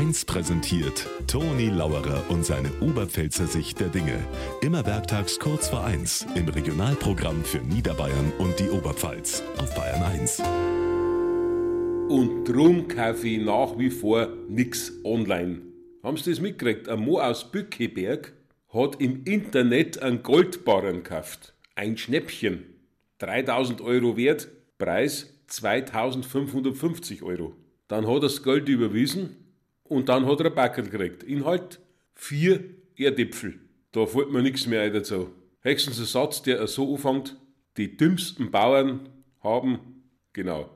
1 präsentiert Toni Lauerer und seine Oberpfälzer Sicht der Dinge. Immer werktags kurz vor 1 im Regionalprogramm für Niederbayern und die Oberpfalz auf Bayern 1. Und drum kaufe ich nach wie vor nix online. Haben Sie das mitgekriegt? Ein Mo aus Bückeberg hat im Internet einen Goldbarren gekauft. Ein Schnäppchen. 3000 Euro wert, Preis 2550 Euro. Dann hat er das Geld überwiesen und dann hat er ein Backel gekriegt. Inhalt vier Erdäpfel. Da fällt mir nichts mehr ein dazu. Höchstens ein Satz, der so anfängt, die dümmsten Bauern haben, genau,